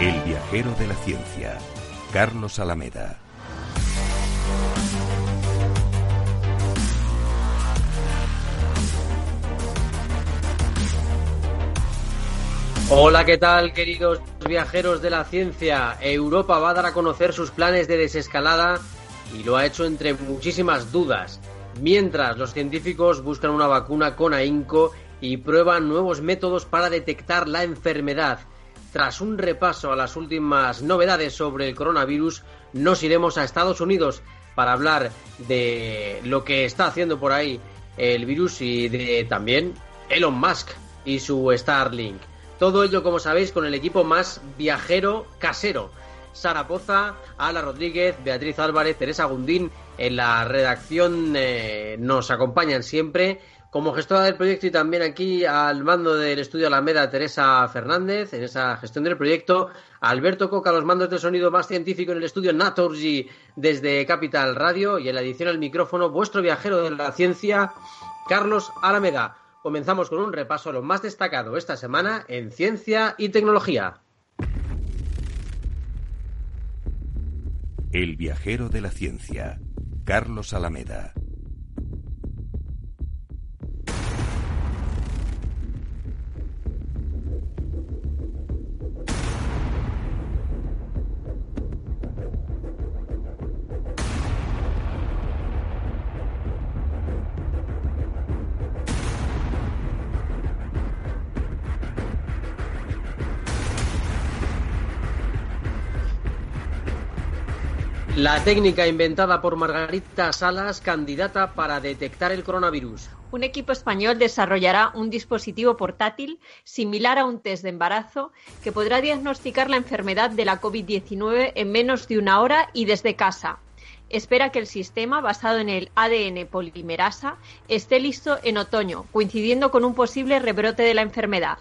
El viajero de la ciencia, Carlos Alameda. Hola, ¿qué tal, queridos viajeros de la ciencia? Europa va a dar a conocer sus planes de desescalada y lo ha hecho entre muchísimas dudas. Mientras los científicos buscan una vacuna con ahínco y prueban nuevos métodos para detectar la enfermedad. Tras un repaso a las últimas novedades sobre el coronavirus, nos iremos a Estados Unidos para hablar de lo que está haciendo por ahí el virus y de también Elon Musk y su Starlink. Todo ello, como sabéis, con el equipo más viajero casero. Sara Poza, Ala Rodríguez, Beatriz Álvarez, Teresa Gundín en la redacción eh, nos acompañan siempre como gestora del proyecto y también aquí al mando del estudio Alameda, Teresa Fernández, en esa gestión del proyecto, Alberto Coca, los mandos de sonido más científico en el estudio Naturgy desde Capital Radio y en la edición al micrófono, vuestro viajero de la ciencia, Carlos Alameda. Comenzamos con un repaso a lo más destacado esta semana en ciencia y tecnología. El viajero de la ciencia, Carlos Alameda. La técnica inventada por Margarita Salas, candidata para detectar el coronavirus. Un equipo español desarrollará un dispositivo portátil similar a un test de embarazo que podrá diagnosticar la enfermedad de la COVID-19 en menos de una hora y desde casa. Espera que el sistema, basado en el ADN polimerasa, esté listo en otoño, coincidiendo con un posible rebrote de la enfermedad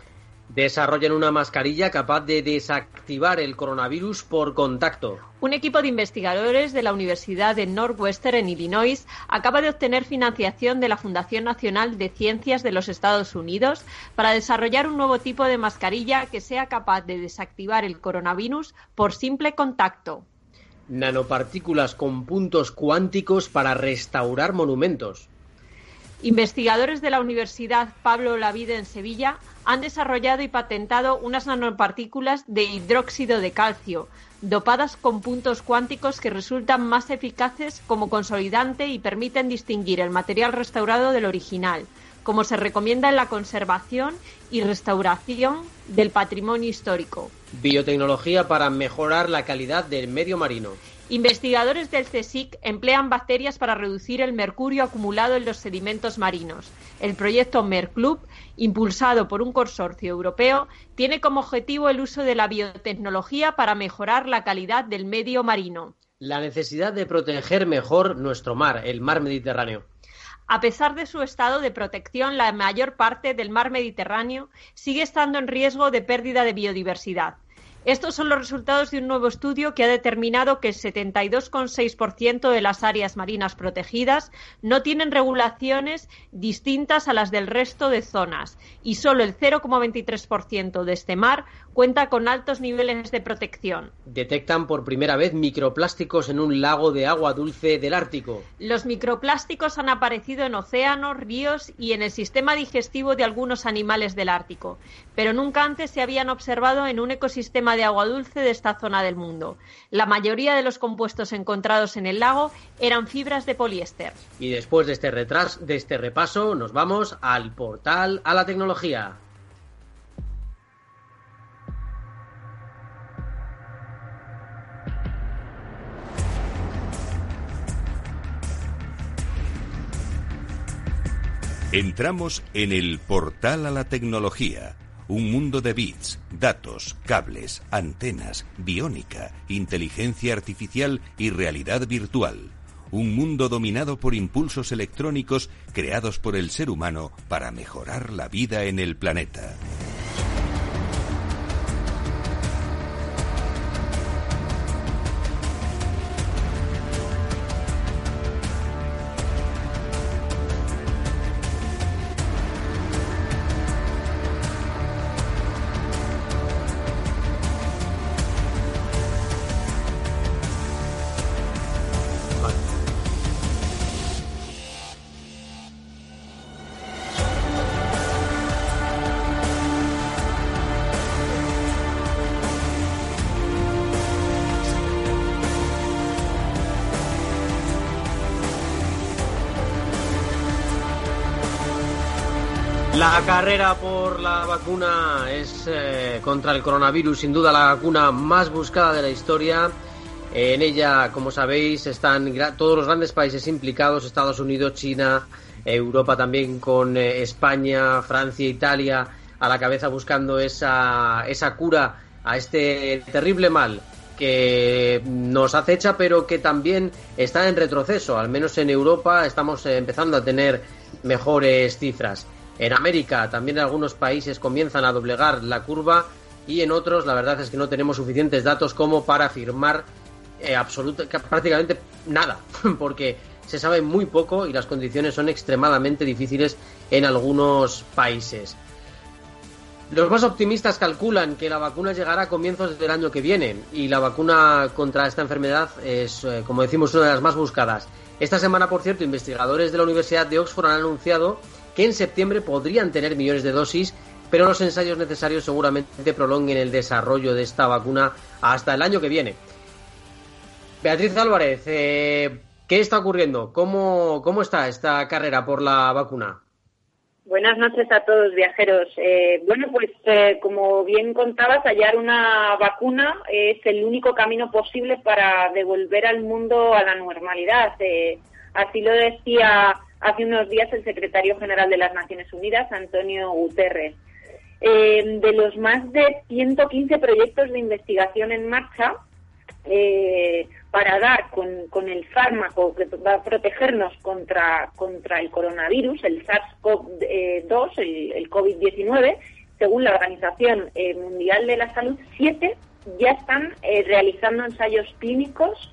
desarrollan una mascarilla capaz de desactivar el coronavirus por contacto. Un equipo de investigadores de la Universidad de Northwestern en Illinois acaba de obtener financiación de la Fundación Nacional de Ciencias de los Estados Unidos para desarrollar un nuevo tipo de mascarilla que sea capaz de desactivar el coronavirus por simple contacto. Nanopartículas con puntos cuánticos para restaurar monumentos. Investigadores de la Universidad Pablo Lavide en Sevilla han desarrollado y patentado unas nanopartículas de hidróxido de calcio, dopadas con puntos cuánticos que resultan más eficaces como consolidante y permiten distinguir el material restaurado del original, como se recomienda en la conservación y restauración del patrimonio histórico. Biotecnología para mejorar la calidad del medio marino. Investigadores del CSIC emplean bacterias para reducir el mercurio acumulado en los sedimentos marinos. El proyecto MERCLUB, impulsado por un consorcio europeo, tiene como objetivo el uso de la biotecnología para mejorar la calidad del medio marino. La necesidad de proteger mejor nuestro mar, el mar Mediterráneo. A pesar de su estado de protección, la mayor parte del mar Mediterráneo sigue estando en riesgo de pérdida de biodiversidad. Estos son los resultados de un nuevo estudio que ha determinado que el 72,6% de las áreas marinas protegidas no tienen regulaciones distintas a las del resto de zonas y solo el 0,23% de este mar cuenta con altos niveles de protección. Detectan por primera vez microplásticos en un lago de agua dulce del Ártico. Los microplásticos han aparecido en océanos, ríos y en el sistema digestivo de algunos animales del Ártico, pero nunca antes se habían observado en un ecosistema de agua dulce de esta zona del mundo. La mayoría de los compuestos encontrados en el lago eran fibras de poliéster. Y después de este, retras de este repaso nos vamos al portal a la tecnología. Entramos en el portal a la tecnología, un mundo de bits, datos, cables, antenas, biónica, inteligencia artificial y realidad virtual. Un mundo dominado por impulsos electrónicos creados por el ser humano para mejorar la vida en el planeta. La carrera por la vacuna es eh, contra el coronavirus, sin duda la vacuna más buscada de la historia. En ella, como sabéis, están todos los grandes países implicados, Estados Unidos, China, Europa también con eh, España, Francia, Italia a la cabeza buscando esa, esa cura a este terrible mal que nos acecha, pero que también está en retroceso. Al menos en Europa estamos eh, empezando a tener mejores cifras. En América también algunos países comienzan a doblegar la curva y en otros la verdad es que no tenemos suficientes datos como para afirmar eh, prácticamente nada, porque se sabe muy poco y las condiciones son extremadamente difíciles en algunos países. Los más optimistas calculan que la vacuna llegará a comienzos del año que viene y la vacuna contra esta enfermedad es, eh, como decimos, una de las más buscadas. Esta semana, por cierto, investigadores de la Universidad de Oxford han anunciado que en septiembre podrían tener millones de dosis, pero los ensayos necesarios seguramente prolonguen el desarrollo de esta vacuna hasta el año que viene. Beatriz Álvarez, eh, ¿qué está ocurriendo? ¿Cómo, ¿Cómo está esta carrera por la vacuna? Buenas noches a todos viajeros. Eh, bueno, pues eh, como bien contabas, hallar una vacuna es el único camino posible para devolver al mundo a la normalidad. así lo decía hace unos días el secretario general de las Naciones Unidas, Antonio Guterres. Eh, de los más de 115 proyectos de investigación en marcha eh, para dar con, el fármaco que va a protegernos contra, contra el coronavirus, el SARS-CoV-2, el, el COVID-19, según la Organización eh, Mundial de la Salud, siete ya están realizando ensayos clínicos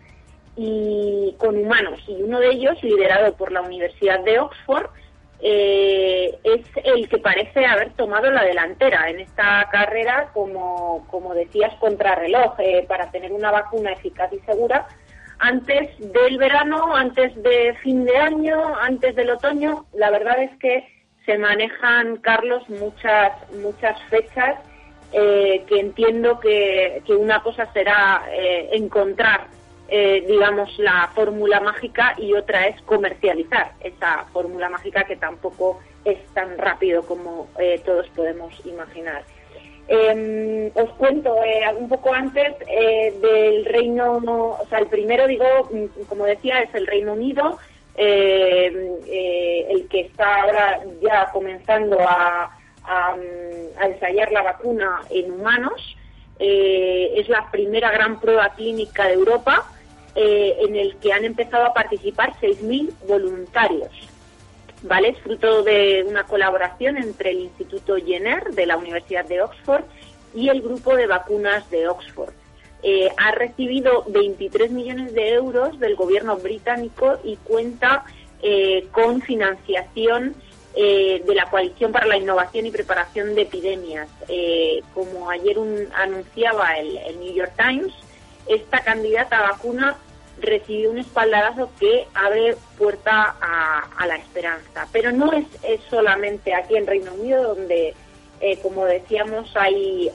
y con humanos. Y uno de ellos liderado por la Universidad de Oxford eh, es el que parece haber tomado la delantera en esta carrera como, como decías contrarreloj eh, para tener una vacuna eficaz y segura antes del verano antes de fin de año antes del otoño. La verdad es que se manejan Carlos muchas muchas fechas eh, que entiendo que, que, una cosa será encontrar eh, digamos, la fórmula mágica y otra es comercializar esa fórmula mágica que tampoco es tan rápido como eh, todos podemos imaginar. Em, os cuento eh, un poco antes del Reino, o sea, el primero, digo, mm, como decía, es el Reino Unido, el que está ahora ya comenzando a, a ensayar la vacuna en humanos. es la primera gran prueba clínica de Europa eh, en el que han empezado a participar 6.000 voluntarios. ¿Vale? Es fruto de una colaboración entre el Instituto Jenner de la Universidad de Oxford y el grupo de vacunas de Oxford. Eh, ha recibido 23 millones de euros del gobierno británico y cuenta eh, con financiación de la Coalición para la Innovación y Preparación de Epidemias. como ayer anunciaba el, New York Times, esta candidata a vacuna recibió un espaldarazo que abre puerta a, la esperanza. Pero no es, solamente aquí en Reino Unido donde, como decíamos, hay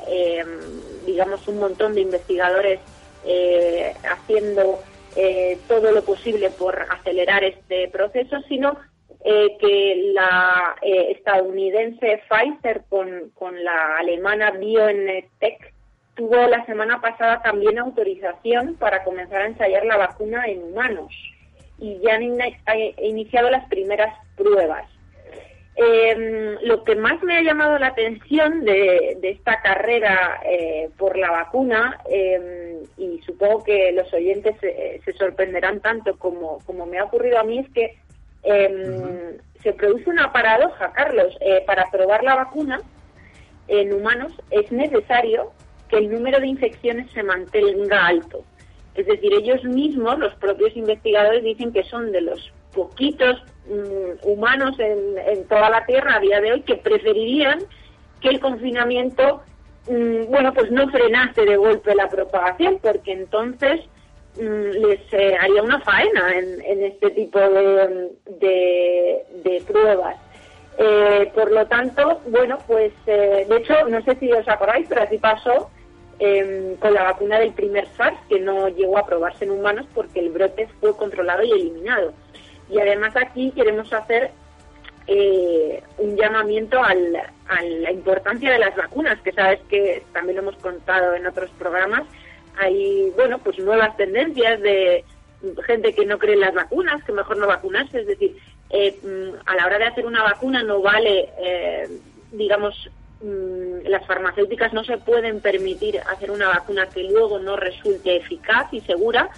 digamos, un montón de investigadores eh, haciendo eh, todo lo posible por acelerar este proceso, sino eh, que la estadounidense Pfizer con, con la alemana BioNTech tuvo la semana pasada también autorización para comenzar a ensayar la vacuna en humanos y ya han iniciado las primeras pruebas. Eh, lo que más me ha llamado la atención de, esta carrera eh, por la vacuna, em, y supongo que los oyentes se sorprenderán tanto como, como, me ha ocurrido a mí, es que em, se produce una paradoja, Carlos. Eh, para probar la vacuna en humanos es necesario que el número de infecciones se mantenga alto. Es decir, ellos mismos, los propios investigadores, dicen que son de los poquitos mm, humanos en, toda la Tierra a día de hoy que preferirían que el confinamiento, mm, bueno, pues no frenase de golpe la propagación, porque entonces mm, les eh, haría una faena en, este tipo de, de, pruebas. Eh, por lo tanto, bueno, pues eh, de hecho, no sé si os acordáis, pero así pasó em, con la vacuna del primer SARS, que no llegó a probarse en humanos porque el brote fue controlado y eliminado. Y además aquí queremos hacer eh, un llamamiento a la importancia de las vacunas, que sabes que también lo hemos contado en otros programas. Hay, bueno, pues nuevas tendencias de gente que no cree en las vacunas, que mejor no vacunarse. Es decir, eh, mm, a la hora de hacer una vacuna no vale, eh, digamos, las farmacéuticas no se pueden permitir hacer una vacuna que luego no resulte eficaz y segura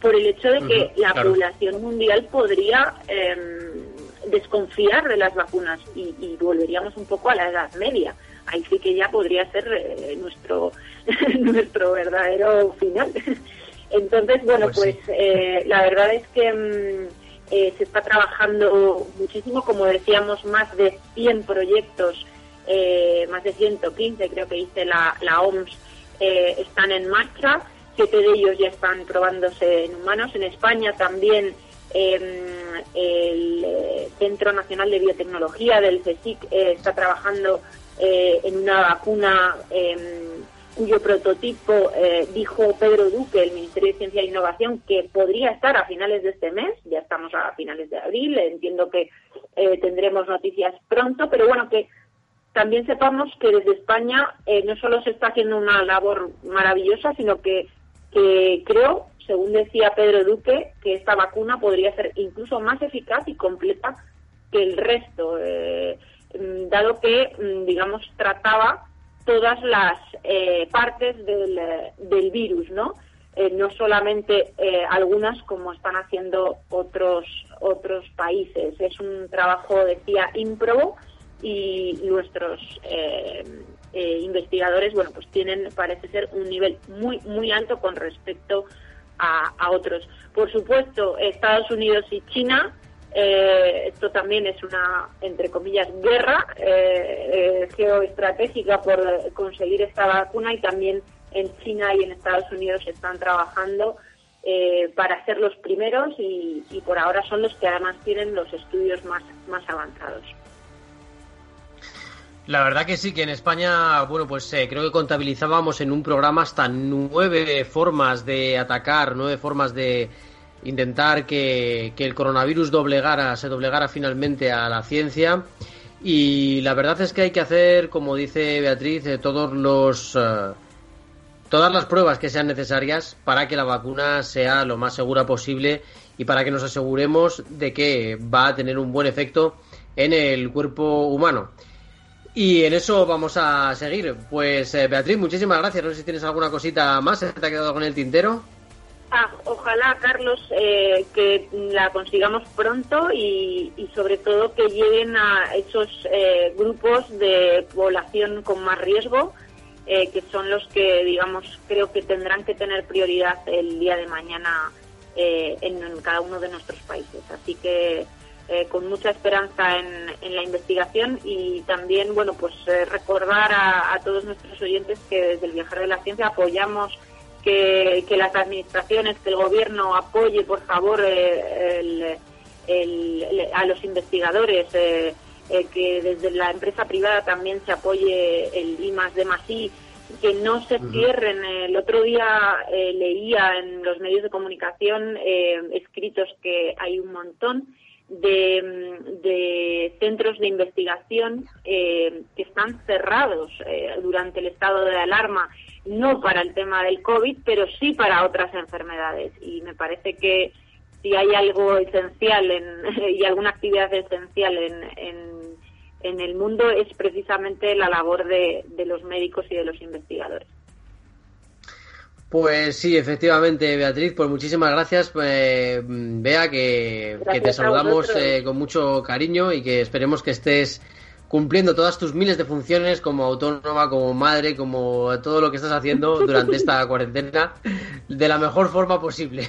por el hecho de que la población mundial podría em, desconfiar de las vacunas y, volveríamos un poco a la Edad Media. Ahí sí que ya podría ser eh, nuestro nuestro verdadero final. Entonces, bueno, pues, pues eh, la verdad es que em, eh, se está trabajando muchísimo, como decíamos, más de 100 proyectos, más de 115 creo que dice la, la OMS, están en marcha siete de ellos ya están probándose en humanos. En España también em, el eh, Centro Nacional de Biotecnología del CSIC eh, está trabajando eh, en una vacuna em, cuyo prototipo dijo Pedro Duque, el Ministerio de Ciencia e Innovación, que podría estar a finales de este mes. Ya estamos a finales de abril, entiendo que tendremos noticias pronto, pero bueno, que también sepamos que desde España no solo se está haciendo una labor maravillosa, sino que creo, según decía Pedro Duque, que esta vacuna podría ser incluso más eficaz y completa que el resto, eh, dado que, mm, digamos, trataba todas las eh, partes del, del, virus, ¿no? Eh, no solamente algunas como están haciendo otros otros países. Es un trabajo, decía, ímprobo y nuestros eh, investigadores, bueno, pues tienen, parece ser, un nivel muy, muy alto con respecto a, otros. Por supuesto, Estados Unidos y China, eh, esto también es una, entre comillas, guerra eh, geoestratégica por conseguir esta vacuna y también en China y en Estados Unidos están trabajando para ser los primeros y, y, por ahora son los que además tienen los estudios más, más avanzados. La verdad que sí, que en España, bueno, pues eh, creo que contabilizábamos en un programa hasta nueve formas de atacar, nueve formas de intentar que, el coronavirus doblegara, se doblegara finalmente a la ciencia. Y la verdad es que hay que hacer, como dice Beatriz, eh, todos los, eh, todas las pruebas que sean necesarias para que la vacuna sea lo más segura posible y para que nos aseguremos de que va a tener un buen efecto en el cuerpo humano. Y en eso vamos a seguir. Pues eh, Beatriz, muchísimas gracias. No sé si tienes alguna cosita más. ¿Se te ha quedado con el tintero? Ah, ojalá, Carlos, eh, que la consigamos pronto y, sobre todo que lleguen a esos eh, grupos de población con más riesgo eh, que son los que, digamos, creo que tendrán que tener prioridad el día de mañana eh, en, cada uno de nuestros países. Así que eh, con mucha esperanza en, la investigación y también, bueno, pues recordar a, todos nuestros oyentes que desde el Viajero de la Ciencia apoyamos que, las administraciones, que el gobierno apoye, por favor, a los investigadores. Eh, que desde la empresa privada también se apoye el I más D más I, que no se cierren. El otro día eh, leía en los medios de comunicación eh, escritos que hay un montón de, centros de investigación que están cerrados durante el estado de alarma, no para el tema del COVID, pero sí para otras enfermedades. Y me parece que si hay algo esencial en, y alguna actividad esencial en en el mundo es precisamente la labor de, los médicos y de los investigadores. Pues sí, efectivamente, Beatriz, pues muchísimas gracias. Eh, vea que, te saludamos eh, con mucho cariño y que esperemos que estés cumpliendo todas tus miles de funciones como autónoma, como madre, como todo lo que estás haciendo durante esta cuarentena de la mejor forma posible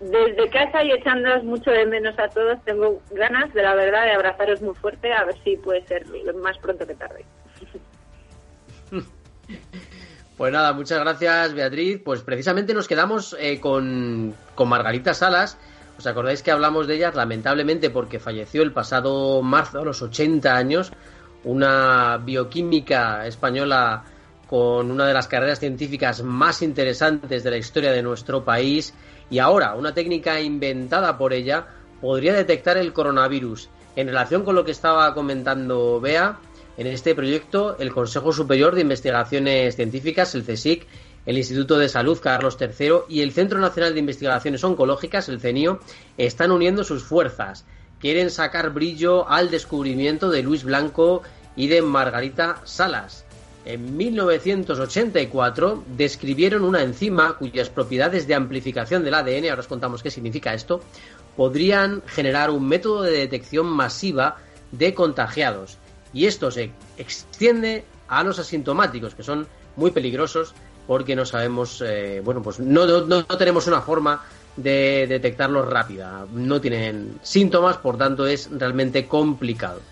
desde casa y echándonos mucho de menos a todos, tengo ganas de la verdad de abrazaros muy fuerte, a ver si puede ser lo más pronto que tarde. Pues nada, muchas gracias Beatriz. Pues precisamente nos quedamos eh, con, con Margarita Salas. ¿Os acordáis que hablamos de ella? Lamentablemente porque falleció el pasado marzo a los 80 años. Una bioquímica española con una de las carreras científicas más interesantes de la historia de nuestro país y ahora una técnica inventada por ella podría detectar el coronavirus. En relación con lo que estaba comentando Bea, en este proyecto el Consejo Superior de Investigaciones Científicas, el CSIC, el Instituto de Salud Carlos III y el Centro Nacional de Investigaciones Oncológicas, el CENIO, están uniendo sus fuerzas. Quieren sacar brillo al descubrimiento de Luis Blanco y de Margarita Salas en 1984 describieron una enzima cuyas propiedades de amplificación del ADN, ahora os contamos qué significa esto, podrían generar un método de detección masiva de contagiados. Y esto se extiende a los asintomáticos, que son muy peligrosos porque no sabemos, eh, bueno, pues no, no tenemos una forma de detectarlos rápida. No tienen síntomas, por tanto es realmente complicado.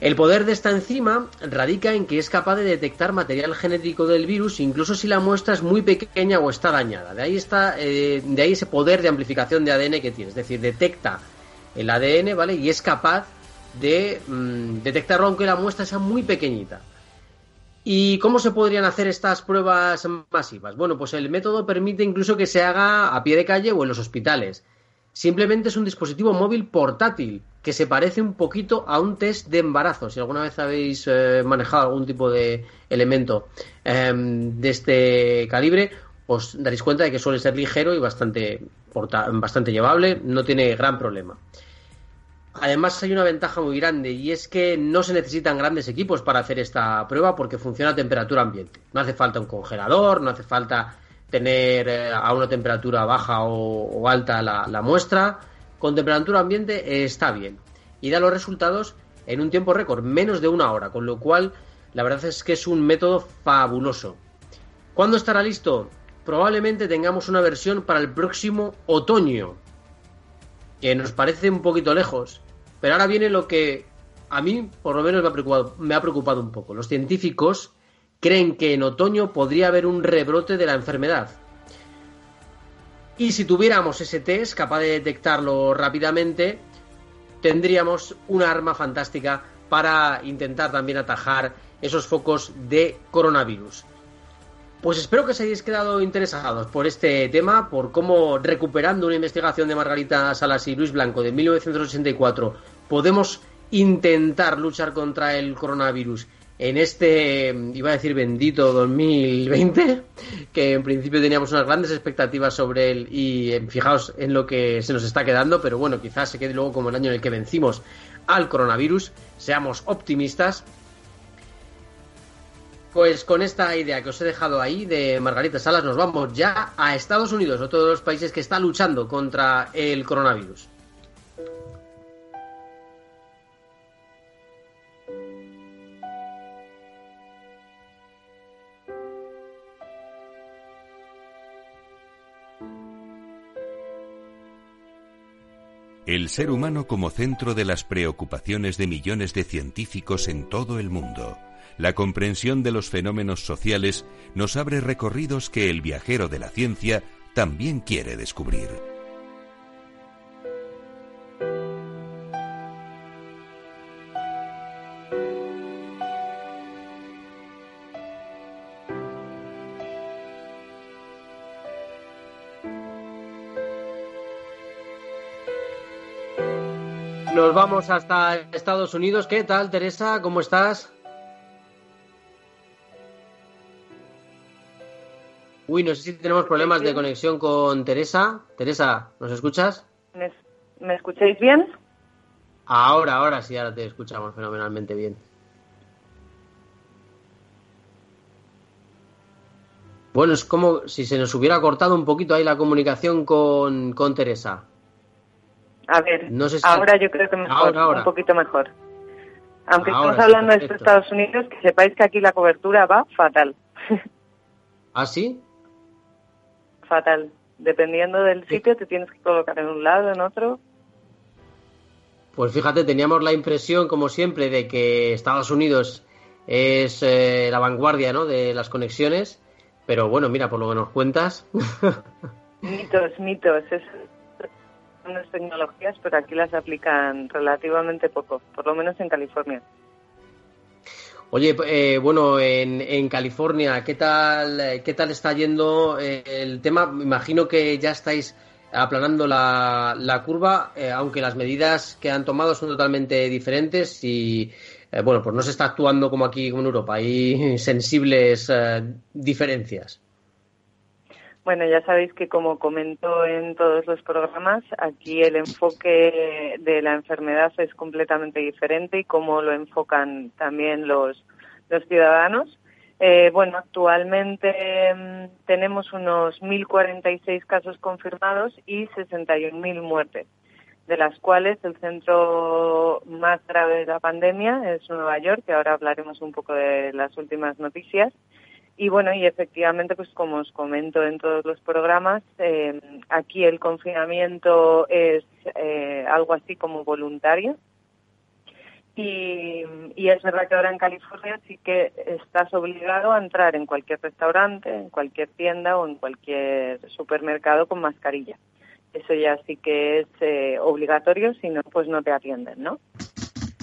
El poder de esta enzima radica en que es capaz de detectar material genético del virus incluso si la muestra es muy pequeña o está dañada. De ahí está, eh, de ahí ese poder de amplificación de ADN que tiene, es decir, detecta el ADN, ¿vale? Y es capaz de mm, detectarlo aunque la muestra sea muy pequeñita. ¿Y cómo se podrían hacer estas pruebas masivas? Bueno, pues el método permite incluso que se haga a pie de calle o en los hospitales. Simplemente es un dispositivo móvil portátil que se parece un poquito a un test de embarazo. Si alguna vez habéis eh, manejado algún tipo de elemento em, de este calibre, os daréis cuenta de que suele ser ligero y bastante, bastante llevable, no tiene gran problema. Además hay una ventaja muy grande y es que no se necesitan grandes equipos para hacer esta prueba porque funciona a temperatura ambiente. No hace falta un congelador, no hace falta tener eh, a una temperatura baja o, alta la muestra con temperatura ambiente eh, está bien y da los resultados en un tiempo récord, menos de una hora, con lo cual la verdad es que es un método fabuloso. ¿Cuándo estará listo? Probablemente tengamos una versión para el próximo otoño, que nos parece un poquito lejos, pero ahora viene lo que a mí por lo menos me ha preocupado, me ha preocupado un poco. Los científicos creen que en otoño podría haber un rebrote de la enfermedad. Y si tuviéramos ese test capaz de detectarlo rápidamente, tendríamos una arma fantástica para intentar también atajar esos focos de coronavirus. Pues espero que os hayáis quedado interesados por este tema, por cómo recuperando una investigación de Margarita Salas y Luis Blanco de 1984 podemos intentar luchar contra el coronavirus en este, iba a decir bendito 2020, que en principio teníamos unas grandes expectativas sobre él y eh, fijaos en lo que se nos está quedando, pero bueno, quizás se quede luego como el año en el que vencimos al coronavirus, seamos optimistas. Pues con esta idea que os he dejado ahí de Margarita Salas nos vamos ya a Estados Unidos, otro de los países que está luchando contra el coronavirus. El ser humano como centro de las preocupaciones de millones de científicos en todo el mundo. La comprensión de los fenómenos sociales nos abre recorridos que el viajero de la ciencia también quiere descubrir. Vamos hasta Estados Unidos. ¿Qué tal, Teresa? ¿Cómo estás? Uy, no sé si tenemos problemas de conexión con Teresa. Teresa, ¿nos escuchas? ¿Me, escucháis bien? Ahora, ahora sí, ahora te escuchamos fenomenalmente bien. Bueno, es como si se nos hubiera cortado un poquito ahí la comunicación con, con Teresa. A ver, ahora yo creo que mejor, un poquito mejor. Aunque estamos hablando de Estados Unidos, que sepáis que aquí la cobertura va fatal. ¿Ah, sí? Fatal. Dependiendo del sitio, te tienes que colocar en un lado, en otro. Pues fíjate, teníamos la impresión, como siempre, de que Estados Unidos es eh, la vanguardia ¿no? de las conexiones, pero bueno, mira, por lo que nos cuentas. mitos, mitos. Es unas tecnologías, pero aquí las aplican relativamente poco, por lo menos en California. Oye, eh, bueno, en, en, California, ¿qué tal, ¿qué tal está yendo eh, el tema? Me imagino que ya estáis aplanando la, la curva, eh, aunque las medidas que han tomado son totalmente diferentes y, bueno, pues no se está actuando como aquí como en Europa. Hay sensibles diferencias. Bueno, ya sabéis que como comento en todos los programas, aquí el enfoque de la enfermedad es completamente diferente y cómo lo enfocan también los, los ciudadanos. Eh, bueno, actualmente mm, tenemos unos 1.046 casos confirmados y 61.000 muertes, de las cuales el centro más grave de la pandemia es Nueva York, que ahora hablaremos un poco de las últimas noticias y bueno, y efectivamente, pues como os comento en todos los programas, eh, aquí el confinamiento es eh, algo así como voluntario. Y, y, es verdad que ahora en California sí que estás obligado a entrar en cualquier restaurante, en cualquier tienda o en cualquier supermercado con mascarilla. Eso ya sí que es eh, obligatorio, si no, pues no te atienden, ¿no?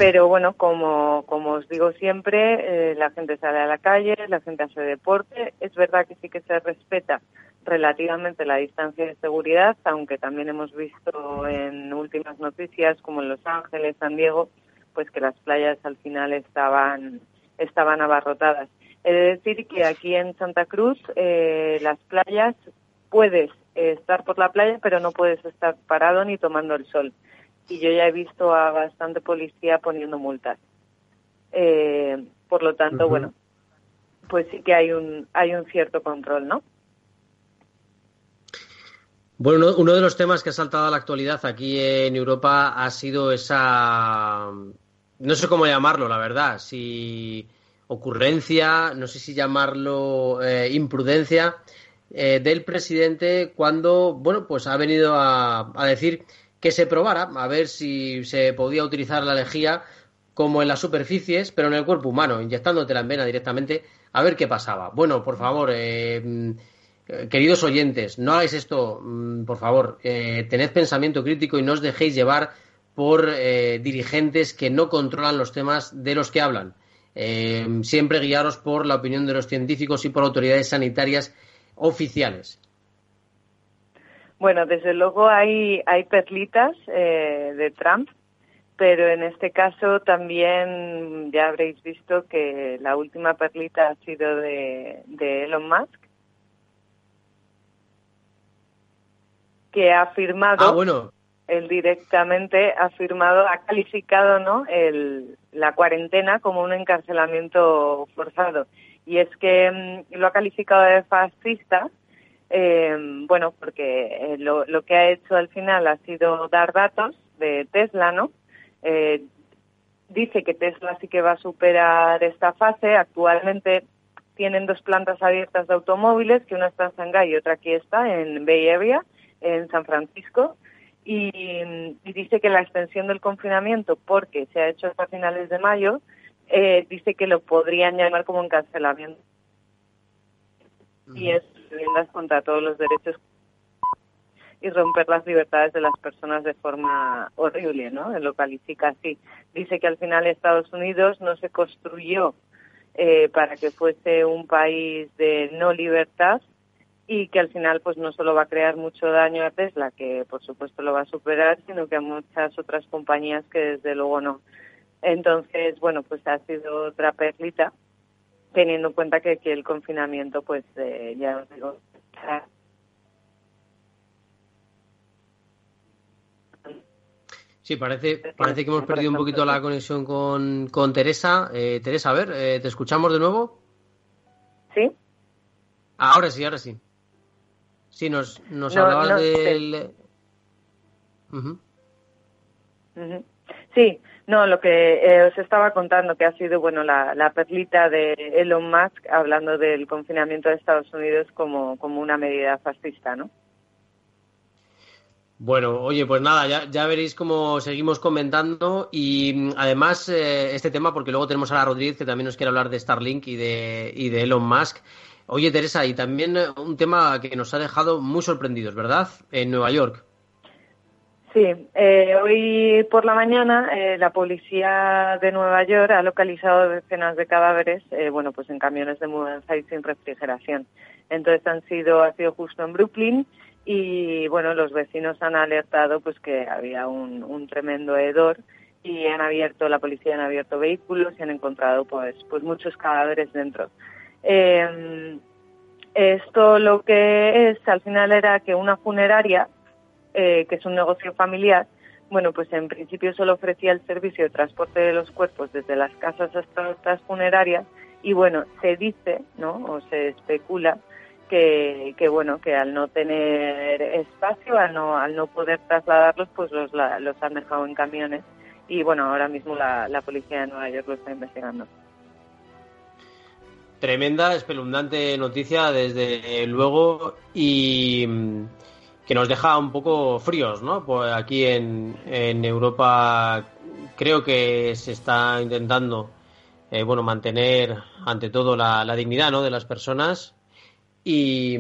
Pero bueno, como, como os digo siempre, eh, la gente sale a la calle, la gente hace deporte. Es verdad que sí que se respeta relativamente la distancia de seguridad, aunque también hemos visto en últimas noticias, como en Los Ángeles, San Diego, pues que las playas al final estaban, estaban abarrotadas. He de decir que aquí en Santa Cruz eh, las playas puedes estar por la playa, pero no puedes estar parado ni tomando el sol y yo ya he visto a bastante policía poniendo multas. Eh, por lo tanto, bueno, pues sí que hay un, hay un cierto control, ¿no? Bueno, uno de los temas que ha saltado a la actualidad aquí en Europa ha sido esa, no sé cómo llamarlo, la verdad, si ocurrencia, no sé si llamarlo eh, imprudencia eh, del presidente cuando, bueno, pues ha venido a, a decir que se probara a ver si se podía utilizar la lejía como en las superficies, pero en el cuerpo humano, inyectándotela en vena directamente, a ver qué pasaba. Bueno, por favor, eh, mm, queridos oyentes, no hagáis esto, mm, por favor, eh, tened pensamiento crítico y no os dejéis llevar por eh, dirigentes que no controlan los temas de los que hablan. siempre guiaros por la opinión de los científicos y por autoridades sanitarias oficiales. Bueno, desde luego hay, hay perlitas eh, de Trump, pero en este caso también ya habréis visto que la última perlita ha sido de, Elon Musk, que ha firmado, ah, bueno. él directamente ha firmado, ha calificado ¿no? El, la cuarentena como un encarcelamiento forzado. Y es que mm, lo ha calificado de fascista eh, bueno, porque eh, lo, lo, que ha hecho al final ha sido dar datos de Tesla, ¿no? Eh, dice que Tesla sí que va a superar esta fase. Actualmente tienen dos plantas abiertas de automóviles, que una está en Shanghái y otra aquí está en Bay Area, en San Francisco. y, dice que la extensión del confinamiento, porque se ha hecho hasta finales de mayo, eh, dice que lo podrían llamar como encarcelamiento. Y es viviendas contra todos los derechos y romper las libertades de las personas de forma horrible, ¿no? Lo califica así. Dice que al final Estados Unidos no se construyó eh, para que fuese un país de no libertad, y que al final pues no solo va a crear mucho daño a Tesla, que por supuesto lo va a superar, sino que a muchas otras compañías que desde luego no. Entonces, bueno, pues ha sido otra perlita, teniendo en cuenta que, que el confinamiento, pues eh, ya os digo, Sí, parece, parece que hemos perdido un poquito la conexión con, con Teresa. Eh, Teresa, a ver, eh, ¿te escuchamos de nuevo? Sí. Ahora sí, ahora sí. Sí, nos, nos hablabas del... Sí, no, lo que eh, os estaba contando que ha sido, bueno, la, perlita de Elon Musk hablando del confinamiento de Estados Unidos como, como una medida fascista, ¿no? Bueno, oye, pues nada, ya, ya veréis cómo seguimos comentando y mm, además eh, este tema, porque luego tenemos a la Rodríguez que también nos quiere hablar de Starlink y de, y de Elon Musk. Oye, Teresa, y también eh, un tema que nos ha dejado muy sorprendidos, ¿verdad? En Nueva York. Sí, eh, hoy por la mañana eh, la policía de Nueva York ha localizado decenas de cadáveres, bueno, pues en camiones de mudanza y sin refrigeración. Entonces han sido, ha sido justo en Brooklyn y bueno, los vecinos han alertado pues que había un, un tremendo hedor y han abierto, la policía han abierto vehículos y han encontrado pues, pues muchos cadáveres dentro. Eh, esto lo que es, al final era que una funeraria, eh, que es un negocio familiar, bueno, pues en principio solo ofrecía el servicio de transporte de los cuerpos desde las casas hasta otras funerarias y bueno, se dice, ¿no? O se especula que, que bueno, que al no tener espacio, al no, al no poder trasladarlos, pues los, los han dejado en camiones y bueno, ahora mismo la, la policía de Nueva York lo está investigando. Tremenda, espeluznante noticia, desde luego, y que nos deja un poco fríos, ¿no? Pues aquí en, en Europa creo que se está intentando, eh, bueno, mantener ante todo la, la, dignidad, ¿no? De las personas y,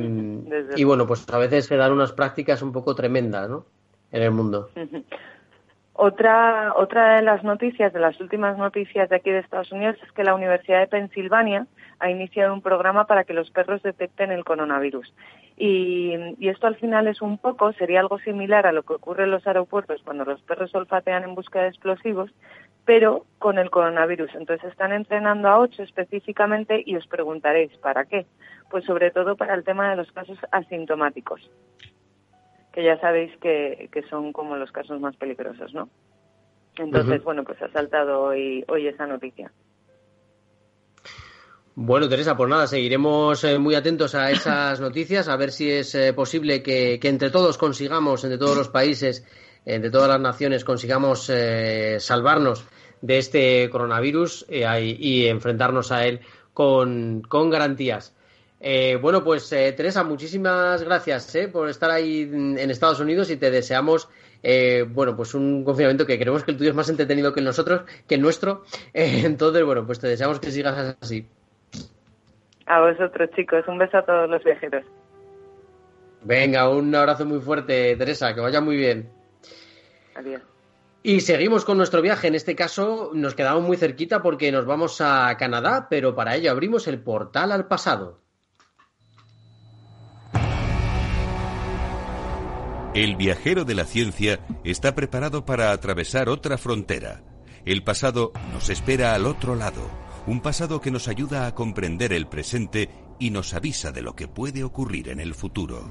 y, bueno, pues a veces se dan unas prácticas un poco tremendas, ¿no? En el mundo. Otra, otra de las noticias, de las últimas noticias de aquí de Estados Unidos, es que la Universidad de Pensilvania ha iniciado un programa para que los perros detecten el coronavirus. Y, y, esto al final es un poco, sería algo similar a lo que ocurre en los aeropuertos cuando los perros olfatean en busca de explosivos, pero con el coronavirus. Entonces están entrenando a ocho específicamente y os preguntaréis, ¿para qué? Pues sobre todo para el tema de los casos asintomáticos que ya sabéis que, que son como los casos más peligrosos, ¿no? Entonces, bueno, pues ha saltado hoy, hoy esa noticia. Bueno, Teresa, pues nada, seguiremos eh, muy atentos a esas noticias, a ver si es eh, posible que, que, entre todos consigamos, entre todos los países, entre todas las naciones, consigamos eh, salvarnos de este coronavirus y enfrentarnos a él con, con garantías. Eh, bueno, pues eh, Teresa, muchísimas gracias eh, por estar ahí en Estados Unidos y te deseamos, eh, bueno, pues un confinamiento que creemos que el tuyo es más entretenido que el nosotros, que el nuestro. entonces, bueno, pues te deseamos que sigas así. A vosotros, chicos, un beso a todos los viajeros. Venga, un abrazo muy fuerte, Teresa, que vaya muy bien. Adiós. Y seguimos con nuestro viaje. En este caso nos quedamos muy cerquita porque nos vamos a Canadá, pero para ello abrimos el portal al pasado. El viajero de la ciencia está preparado para atravesar otra frontera. El pasado nos espera al otro lado, un pasado que nos ayuda a comprender el presente y nos avisa de lo que puede ocurrir en el futuro.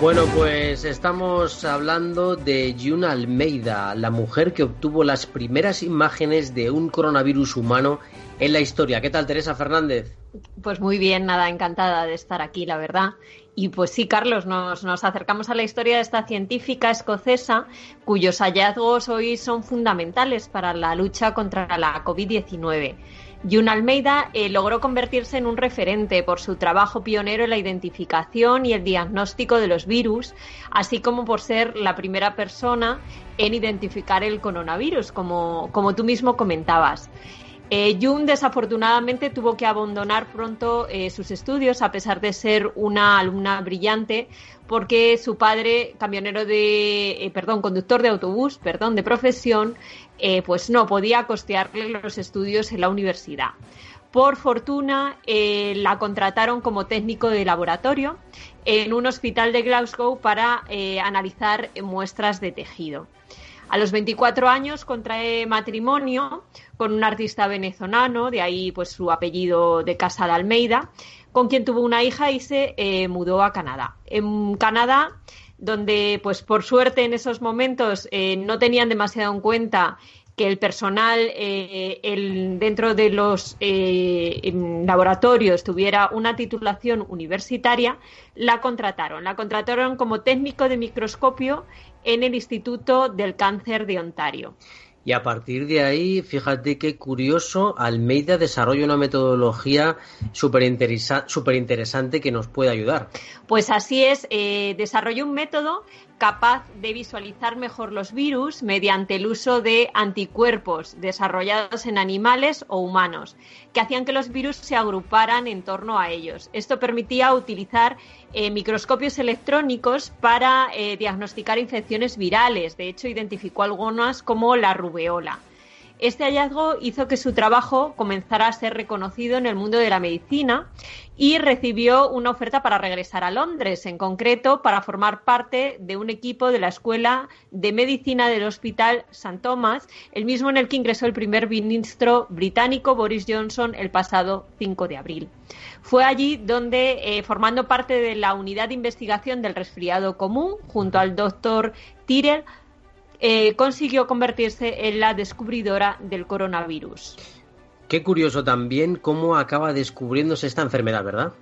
Bueno, pues estamos hablando de June Almeida, la mujer que obtuvo las primeras imágenes de un coronavirus humano en la historia. ¿Qué tal, Teresa Fernández? Pues muy bien, nada, encantada de estar aquí, la verdad. Y pues sí, Carlos, nos, nos, acercamos a la historia de esta científica escocesa cuyos hallazgos hoy son fundamentales para la lucha contra la COVID-19. Jun Almeida eh, logró convertirse en un referente por su trabajo pionero en la identificación y el diagnóstico de los virus, así como por ser la primera persona en identificar el coronavirus, como, como tú mismo comentabas. Eh, Jun desafortunadamente tuvo que abandonar pronto eh, sus estudios a pesar de ser una alumna brillante porque su padre, camionero de, eh, perdón, conductor de autobús, perdón, de profesión, eh, pues no podía costearle los estudios en la universidad. Por fortuna, eh, la contrataron como técnico de laboratorio en un hospital de Glasgow para eh, analizar muestras de tejido. A los 24 años contrae matrimonio con un artista venezolano, de ahí pues su apellido de Casa de Almeida, con quien tuvo una hija y se mudó a Canadá. En Canadá donde pues por suerte en esos momentos eh, no tenían demasiado en cuenta que el personal eh, dentro de los eh, laboratorios tuviera una titulación universitaria, la contrataron. La contrataron como técnico de microscopio en el Instituto del Cáncer de Ontario. Y a partir de ahí, fíjate qué curioso, Almeida desarrolla una metodología súper interesante que nos puede ayudar. Pues así es, eh, desarrolló un método capaz de visualizar mejor los virus mediante el uso de anticuerpos desarrollados en animales o humanos, que hacían que los virus se agruparan en torno a ellos. Esto permitía utilizar eh, microscopios electrónicos para eh, diagnosticar infecciones virales. De hecho, identificó algunas como la rubeola. Este hallazgo hizo que su trabajo comenzara a ser reconocido en el mundo de la medicina y recibió una oferta para regresar a Londres, en concreto para formar parte de un equipo de la Escuela de Medicina del Hospital St. Thomas, el mismo en el que ingresó el primer ministro británico Boris Johnson el pasado 5 de abril. Fue allí donde, eh, formando parte de la unidad de investigación del resfriado común, junto al doctor Tyrell, eh, consiguió convertirse en la descubridora del coronavirus. Qué curioso también cómo acaba descubriéndose esta enfermedad, ¿verdad?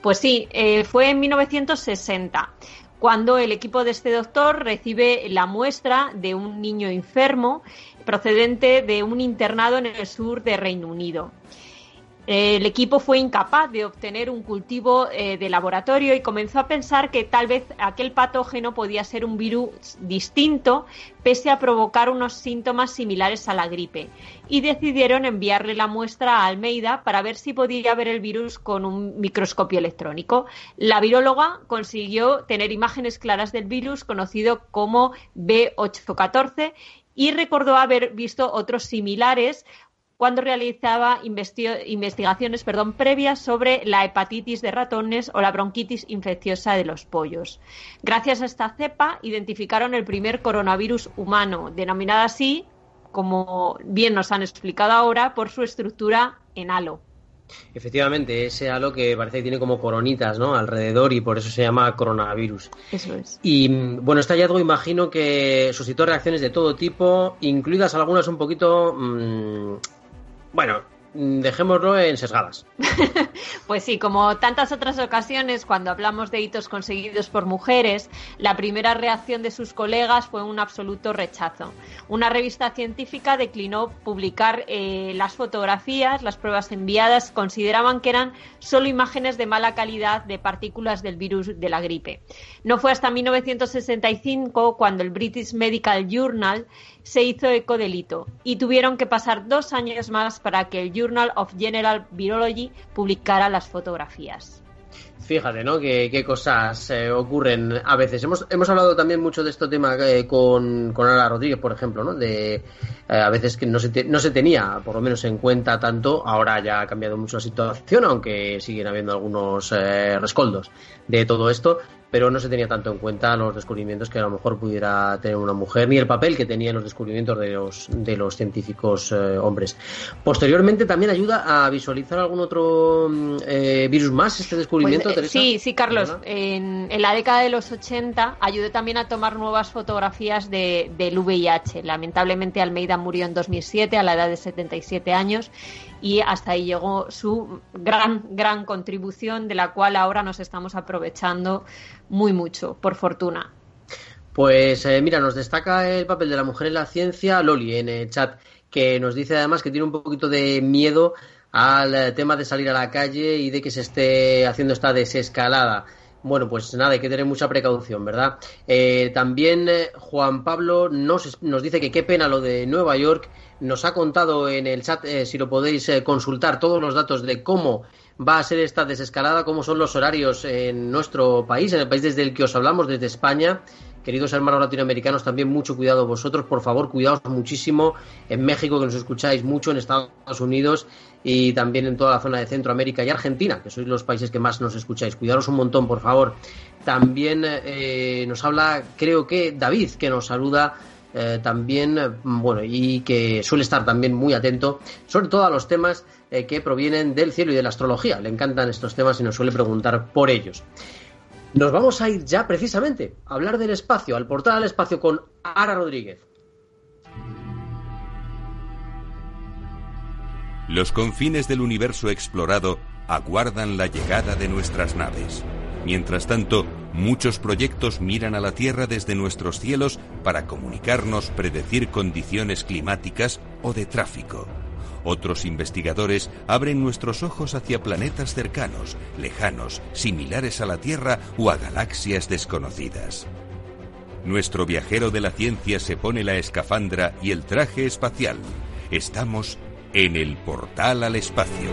Pues sí, eh, fue en 1960 cuando el equipo de este doctor recibe la muestra de un niño enfermo procedente de un internado en el sur de Reino Unido. El equipo fue incapaz de obtener un cultivo eh, de laboratorio y comenzó a pensar que tal vez aquel patógeno podía ser un virus distinto, pese a provocar unos síntomas similares a la gripe. Y decidieron enviarle la muestra a Almeida para ver si podía ver el virus con un microscopio electrónico. La viróloga consiguió tener imágenes claras del virus conocido como B814 y recordó haber visto otros similares cuando realizaba investigaciones perdón, previas sobre la hepatitis de ratones o la bronquitis infecciosa de los pollos. Gracias a esta cepa identificaron el primer coronavirus humano, denominada así, como bien nos han explicado ahora, por su estructura en halo. Efectivamente, ese halo que parece que tiene como coronitas ¿no? alrededor y por eso se llama coronavirus. Eso es. Y bueno, este hallazgo imagino que suscitó reacciones de todo tipo, incluidas algunas un poquito mmm, bueno, mm, dejémoslo en sesgadas. pues sí, como tantas otras ocasiones, cuando hablamos de hitos conseguidos por mujeres, la primera reacción de sus colegas fue un absoluto rechazo. Una revista científica declinó publicar eh, las fotografías, las pruebas enviadas, consideraban que eran solo imágenes de mala calidad de partículas del virus de la gripe. No fue hasta 1965 cuando el British Medical Journal se hizo eco del hito y tuvieron que pasar dos años más para que el Journal of General Virology publicara las fotografías. Fíjate, ¿no? Qué, cosas eh, ocurren a veces. Hemos, hemos hablado también mucho de este tema eh, con, con Ana Rodríguez, por ejemplo, ¿no? De eh, a veces que no se, no se tenía, por lo menos en cuenta tanto. Ahora ya ha cambiado mucho la situación, aunque siguen habiendo algunos rescoldos de todo esto. Pero no se tenía tanto en cuenta los descubrimientos que a lo mejor pudiera tener una mujer, ni el papel que tenían los descubrimientos de los, de los científicos eh, hombres. Posteriormente también ayuda a visualizar algún otro mm, eh, virus más este descubrimiento. Pues, sí, sí, Carlos. En, en, la década de los 80 ayudó también a tomar nuevas fotografías de, del VIH. Lamentablemente Almeida murió en 2007 a la edad de 77 años y hasta ahí llegó su gran, gran contribución de la cual ahora nos estamos aprovechando muy mucho, por fortuna. Pues eh, mira, nos destaca el papel de la mujer en la ciencia, Loli, en el chat, que nos dice además que tiene un poquito de miedo al eh, tema de salir a la calle y de que se esté haciendo esta desescalada. Bueno, pues nada, hay que tener mucha precaución, ¿verdad? Eh, también Juan Pablo nos, nos dice que qué pena lo de Nueva York nos ha contado en el chat, eh, si lo podéis eh, consultar, todos los datos de cómo va a ser esta desescalada, cómo son los horarios en nuestro país, en el país desde el que os hablamos, desde España. Queridos hermanos latinoamericanos, también mucho cuidado vosotros, por favor, cuidaos muchísimo en México, que nos escucháis mucho, en Estados Unidos y también en toda la zona de Centroamérica y Argentina, que sois los países que más nos escucháis. Cuidaros un montón, por favor. También eh, nos habla, creo que David, que nos saluda eh, también, bueno, y que suele estar también muy atento, sobre todo a los temas eh, que provienen del cielo y de la astrología. Le encantan estos temas y nos suele preguntar por ellos. Nos vamos a ir ya precisamente a hablar del espacio, al portal al espacio con Ara Rodríguez. Los confines del universo explorado aguardan la llegada de nuestras naves. Mientras tanto, muchos proyectos miran a la Tierra desde nuestros cielos para comunicarnos, predecir condiciones climáticas o de tráfico. Otros investigadores abren nuestros ojos hacia planetas cercanos, lejanos, similares a la Tierra o a galaxias desconocidas. Nuestro viajero de la ciencia se pone la escafandra y el traje espacial. Estamos en el portal al espacio.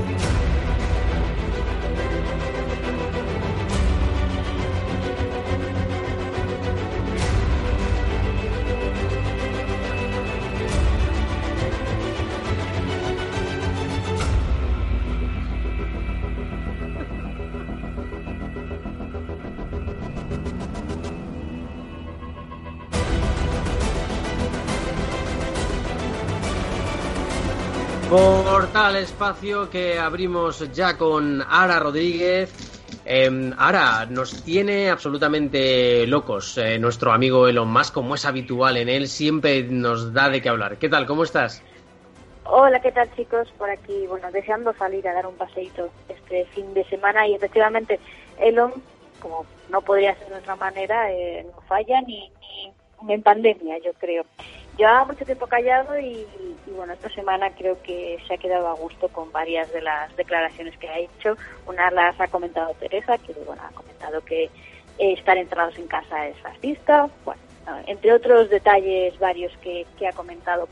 Espacio que abrimos ya con Ara Rodríguez. Eh, Ara, nos tiene absolutamente locos eh, nuestro amigo Elon Musk, como es habitual en él, siempre nos da de qué hablar. ¿Qué tal? ¿Cómo estás? Hola, ¿qué tal chicos? Por aquí, bueno, deseando salir a dar un paseíto este fin de semana y efectivamente Elon, como no podría ser de otra manera, eh, no falla ni, ni en pandemia, yo creo. Llevaba mucho tiempo callado y, bueno, esta semana creo que se ha quedado a gusto con varias de las declaraciones que ha hecho. Una las ha comentado Teresa, que bueno, ha comentado que eh, estar encerrados en casa es fascista, bueno, entre otros detalles varios que, ha comentado.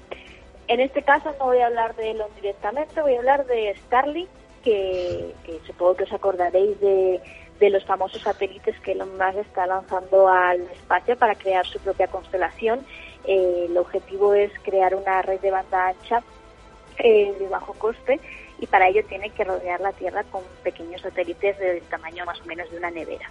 En este caso no voy a hablar de Elon directamente, voy a hablar de Starlink, que, supongo que os acordaréis de, de los famosos satélites que Elon Musk está lanzando al espacio para crear su propia constelación eh, el objetivo es crear una red de banda ancha eh, de bajo coste y para ello tiene que rodear la Tierra con pequeños satélites del tamaño más o menos de una nevera.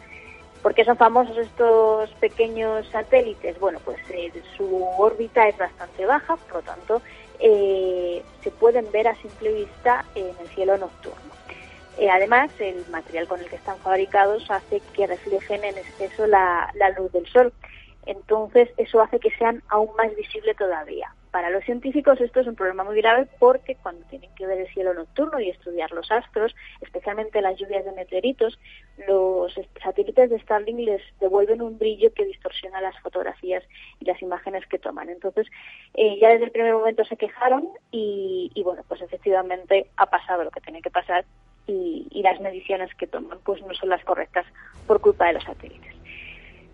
¿Por qué son famosos estos pequeños satélites? Bueno, pues eh, su órbita es bastante baja, por lo tanto se pueden ver a simple vista en el cielo nocturno. además, el material con el que están fabricados hace que reflejen en exceso la luz del sol entonces, eso hace que sean aún más visibles todavía. Para los científicos esto es un problema muy grave porque cuando tienen que ver el cielo nocturno y estudiar los astros, especialmente las lluvias de meteoritos, los satélites de Starlink les devuelven un brillo que distorsiona las fotografías y las imágenes que toman. Entonces, eh, ya desde el primer momento se quejaron y, bueno, pues efectivamente ha pasado lo que tiene que pasar y, y las mediciones que toman pues no son las correctas por culpa de los satélites.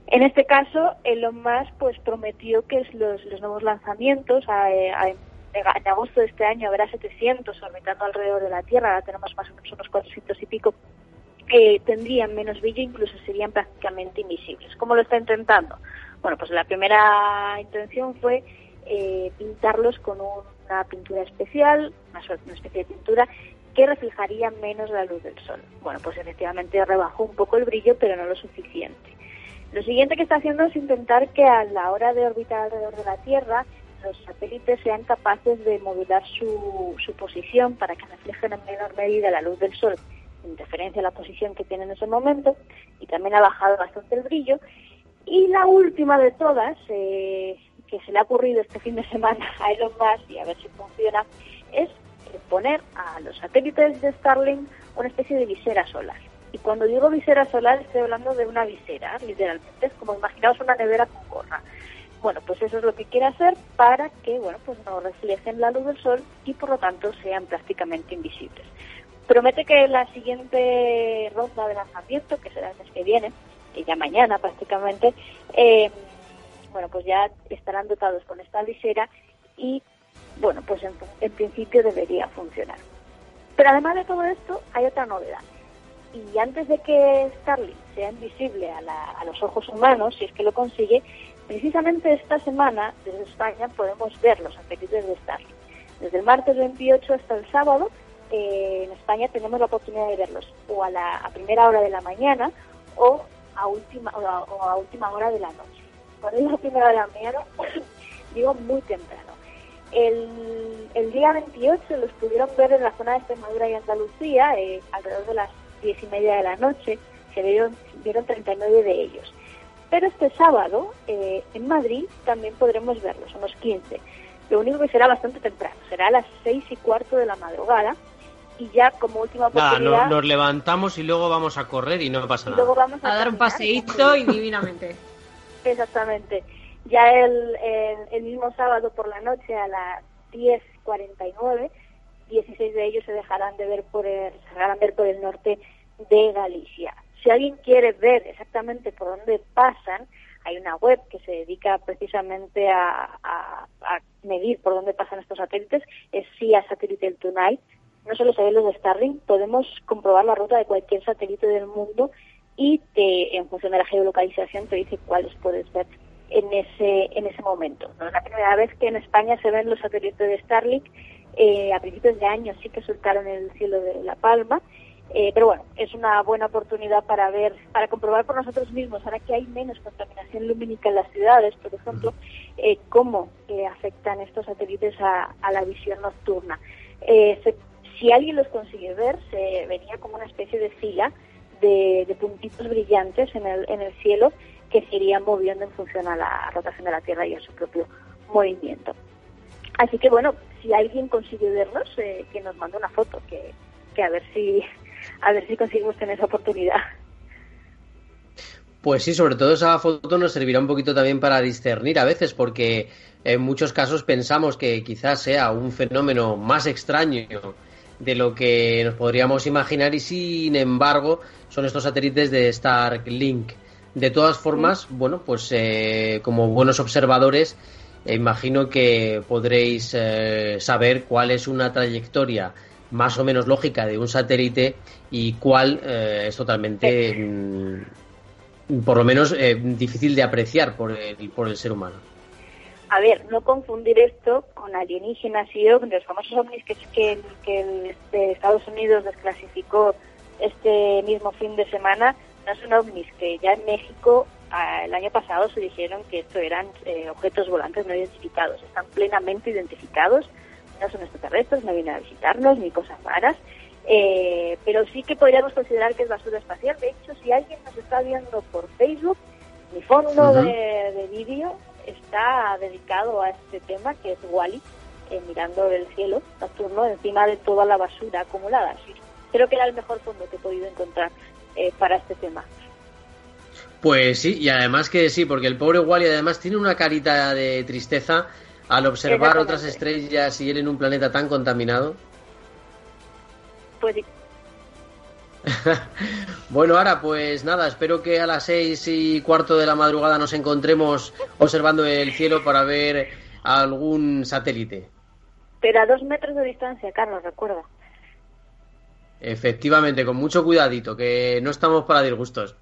En este caso, Elon Musk pues prometió que los, los nuevos lanzamientos en agosto de este año habrá 700 orbitando alrededor de la Tierra, ahora tenemos más o menos unos 400 y pico, que tendrían menos brillo, incluso serían prácticamente invisibles. ¿Cómo lo está intentando? Bueno, pues la primera intención fue eh, pintarlos con una pintura especial, una especie de pintura que reflejaría menos la luz del sol. Bueno, pues efectivamente rebajó un poco el brillo, pero no lo suficiente. Lo siguiente que está haciendo es intentar que a la hora de orbitar alrededor de la Tierra, los satélites sean capaces de modular su, su posición para que reflejen en menor medida la luz del Sol en referencia a la posición que tiene en ese momento y también ha bajado bastante el brillo. Y la última de todas, eh, que se le ha ocurrido este fin de semana a Elon Musk y a ver si funciona, es poner a los satélites de Starlink una especie de visera solar. Y cuando digo visera solar estoy hablando de una visera, literalmente. Es como imaginaos una nevera con gorra. Bueno, pues eso es lo que quiere hacer para que, bueno, pues no reflejen la luz del sol y por lo tanto sean prácticamente invisibles. Promete que la siguiente ronda de lanzamiento, que será el mes que viene, que ya mañana prácticamente, eh, bueno, pues ya estarán dotados con esta visera y, bueno, pues en, en principio debería funcionar. Pero además de todo esto, hay otra novedad y antes de que Starlink sea invisible a, a, los ojos humanos, si es que lo consigue, precisamente esta semana desde España podemos ver los satélites de Starlink. Desde el martes 28 hasta el sábado, eh, en España tenemos la oportunidad de verlos o a la a primera hora de la mañana o a última o a, última hora de la noche. Cuando digo primera hora de la mañana, digo muy temprano. El, el, día 28 los pudieron ver en la zona de Extremadura y Andalucía, eh, alrededor de las diez y media de la noche, se vieron, vieron 39 de ellos. Pero este sábado, eh, en Madrid, también podremos verlos, unos 15. Lo único que será bastante temprano, será a las seis y cuarto de la madrugada. Y ya como última oportunidad... Nada, no, nos levantamos y luego vamos a correr y no pasa nada. Luego vamos a, a dar un paseíto y divinamente. Exactamente. Ya el, el, el mismo sábado por la noche a las 10.49 16 de ellos se dejarán de ver por el, se dejarán ver por el norte de Galicia. Si alguien quiere ver exactamente por dónde pasan, hay una web que se dedica precisamente a, medir por dónde pasan estos satélites, es CIA Satellite Tonight. No solo se ven los de Starlink, podemos comprobar la ruta de cualquier satélite del mundo y te, en función de la geolocalización te dice cuáles puedes ver en ese en ese momento. No es la primera vez que en España se ven los satélites de Starlink eh, a principios de año sí que soltaron el cielo de La Palma, eh, pero bueno, es una buena oportunidad para ver, para comprobar por nosotros mismos, ahora que hay menos contaminación lumínica en las ciudades, por ejemplo, eh, cómo eh, afectan estos satélites a, a la visión nocturna. Eh, se, si alguien los consigue ver, se vería como una especie de fila de, de puntitos brillantes en el, en el cielo que se irían moviendo en función a la rotación de la Tierra y a su propio movimiento. Así que bueno, si alguien consigue verlos, eh, que nos mande una foto, que, que a ver si a ver si conseguimos tener esa oportunidad. Pues sí, sobre todo esa foto nos servirá un poquito también para discernir a veces, porque en muchos casos pensamos que quizás sea un fenómeno más extraño de lo que nos podríamos imaginar y sin embargo son estos satélites de Starlink. De todas formas, bueno, pues eh, como buenos observadores, imagino que podréis eh, saber cuál es una trayectoria más o menos lógica de un satélite y cuál eh, es totalmente, mm, por lo menos, eh, difícil de apreciar por el, por el ser humano. A ver, no confundir esto con alienígenas y los famosos ovnis que, que, que el, este, Estados Unidos desclasificó este mismo fin de semana. No son ovnis que ya en México el año pasado se dijeron que esto eran eh, objetos volantes no identificados. Están plenamente identificados no son extraterrestres, no vienen a visitarnos, ni cosas raras, eh, pero sí que podríamos considerar que es basura espacial. De hecho, si alguien nos está viendo por Facebook, mi fondo uh -huh. de, de vídeo está dedicado a este tema, que es Wally, eh, mirando el cielo nocturno encima de toda la basura acumulada. Sí, creo que era el mejor fondo que he podido encontrar eh, para este tema. Pues sí, y además que sí, porque el pobre Wally además tiene una carita de tristeza al observar otras estrellas y él en un planeta tan contaminado? Pues sí. bueno, ahora pues nada, espero que a las seis y cuarto de la madrugada nos encontremos observando el cielo para ver algún satélite. Pero a dos metros de distancia, Carlos, recuerda. Efectivamente, con mucho cuidadito, que no estamos para disgustos.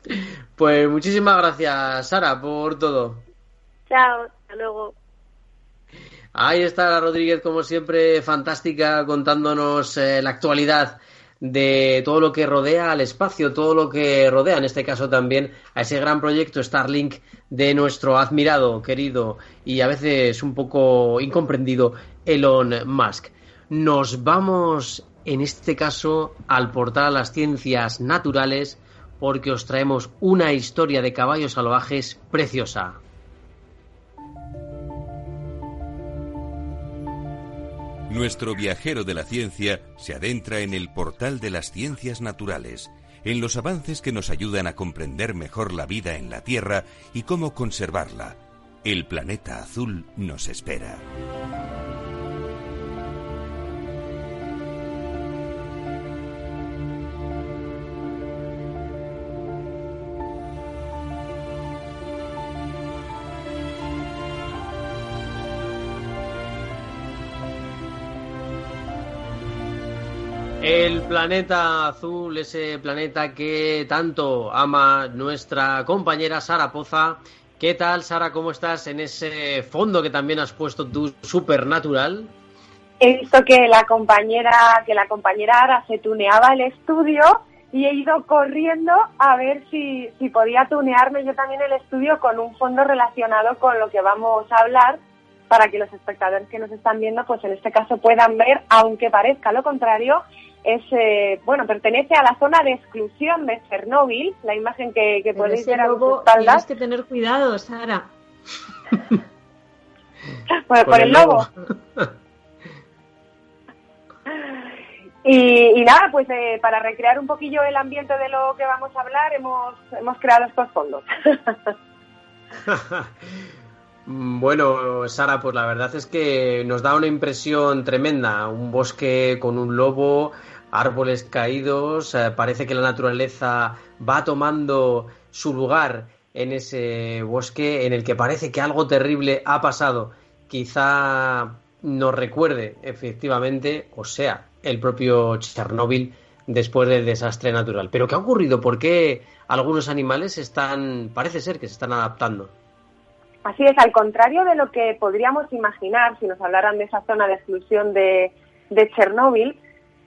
Pues muchísimas gracias, Sara, por todo. Chao, hasta luego. Ahí está Rodríguez, como siempre, fantástica, contándonos eh, la actualidad de todo lo que rodea al espacio, todo lo que rodea, en este caso también, a ese gran proyecto Starlink de nuestro admirado, querido y a veces un poco incomprendido Elon Musk. Nos vamos, en este caso, al portal a las ciencias naturales porque os traemos una historia de caballos salvajes preciosa. Nuestro viajero de la ciencia se adentra en el portal de las ciencias naturales, en los avances que nos ayudan a comprender mejor la vida en la Tierra y cómo conservarla. El planeta azul nos espera. Planeta azul, ese planeta que tanto ama nuestra compañera Sara Poza. ¿Qué tal, Sara? ¿Cómo estás en ese fondo que también has puesto tú supernatural? He visto que la compañera, que la compañera Ara se tuneaba el estudio y he ido corriendo a ver si, si podía tunearme yo también el estudio con un fondo relacionado con lo que vamos a hablar para que los espectadores que nos están viendo, pues en este caso puedan ver, aunque parezca lo contrario, es eh, bueno pertenece a la zona de exclusión de Chernóbil. La imagen que, que podéis ver a espaldas. tienes que tener cuidado Sara. Por, por, el lobo, y, y, nada pues eh, para recrear un poquillo el ambiente de lo que vamos a hablar hemos hemos creado estos fondos. Bueno, Sara, pues la verdad es que nos da una impresión tremenda. Un bosque con un lobo, árboles caídos, eh, parece que la naturaleza va tomando su lugar en ese bosque en el que parece que algo terrible ha pasado. Quizá nos recuerde efectivamente, o sea, el propio Chernóbil después del desastre natural. Pero ¿qué ha ocurrido? ¿Por qué algunos animales están, parece ser que se están adaptando? Así es, al contrario de lo que podríamos imaginar si nos hablaran de esa zona de exclusión de, de Chernóbil,